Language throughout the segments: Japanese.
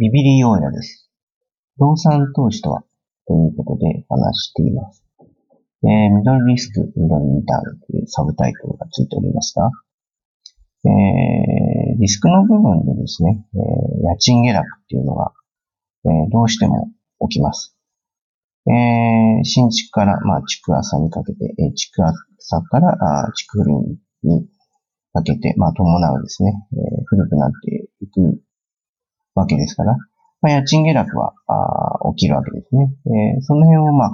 ビビリオーヤです。不動産投資とはということで話しています。えー、ミドルリスク、ミドルリターンというサブタイトルがついておりますが、えー、リスクの部分でですね、えー、家賃下落っていうのが、えー、どうしても起きます。えー、新築から、まあ、築浅にかけて、えー、築浅からあ築古にかけて、まあ、伴うですね、えー、古くなっていわけですから、まあ、家賃下落はあ起きるわけですね。えー、その辺を、まあ、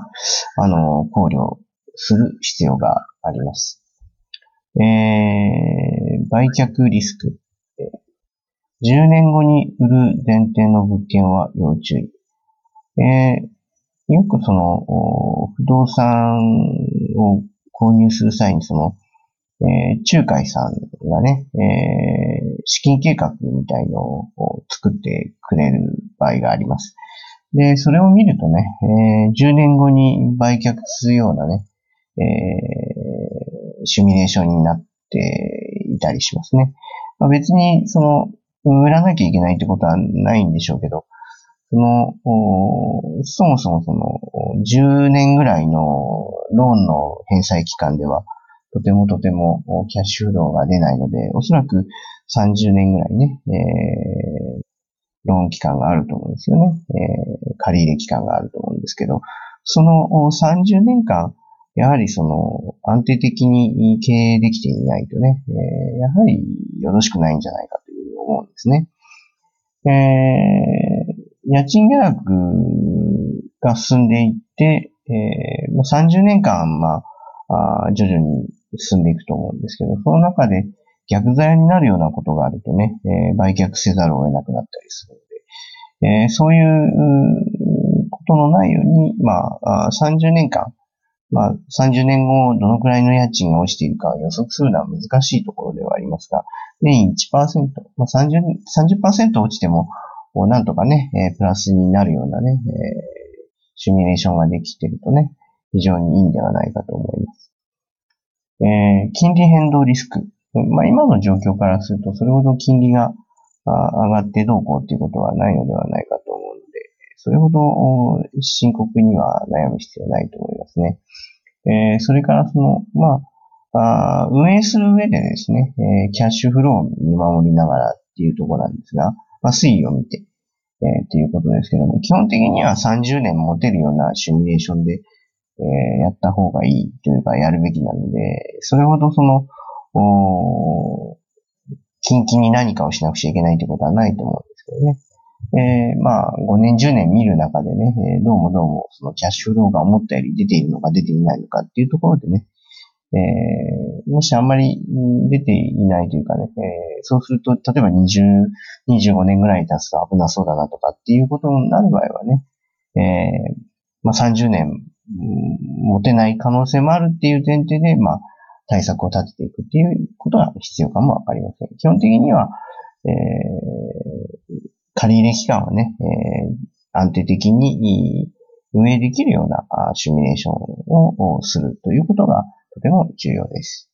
あの、考慮する必要があります。えー、売却リスク。10年後に売る前提の物件は要注意。えー、よくその、不動産を購入する際にその、えー、仲介さんがね、えー、資金計画みたいのを作ってくれる場合があります。で、それを見るとね、えー、10年後に売却するようなね、えー、シミュレーションになっていたりしますね。まあ、別に、その、売らなきゃいけないってことはないんでしょうけど、その、そもそもその、10年ぐらいのローンの返済期間では、とてもとてもキャッシュフローが出ないので、おそらく30年ぐらいね、えー、ローン期間があると思うんですよね。えー、借入期間があると思うんですけど、その30年間、やはりその安定的に経営できていないとね、えー、やはりよろしくないんじゃないかというふうに思うんですね。えー、家賃下落が進んでいって、えー、30年間、まあ、あ徐々に進んでいくと思うんですけど、その中で逆剤になるようなことがあるとね、えー、売却せざるを得なくなったりするので、えー、そういうことのないように、まあ、30年間、まあ、30年後、どのくらいの家賃が落ちているか予測するのは難しいところではありますが、年1%、まあ30、30%落ちても、なんとかね、え、プラスになるようなね、えー、シミュレーションができているとね、非常にいいんではないかと思います。えー、金利変動リスク。まあ、今の状況からすると、それほど金利が上がってどうこうっていうことはないのではないかと思うので、それほど深刻には悩む必要ないと思いますね。えー、それからその、まあ、運営する上でですね、え、キャッシュフローを見守りながらっていうところなんですが、まあ、推移を見て、えー、っていうことですけども、基本的には30年持てるようなシミュレーションで、えー、やった方がいいというか、やるべきなので、それほどその、お近々に何かをしなくちゃいけないということはないと思うんですけどね。えー、まあ、5年、10年見る中でね、えー、どうもどうも、そのキャッシュフローが思ったより出ているのか出ていないのかっていうところでね、えー、もしあんまり出ていないというかね、えー、そうすると、例えば20、25年ぐらい経つと危なそうだなとかっていうことになる場合はね、えー、まあ30年持てない可能性もあるっていう前提で、まあ、対策を立てていくっていうことが必要かもわかりません。基本的には、えー、借入期間はね、えー、安定的に運営できるようなシミュレーションをするということがとても重要です。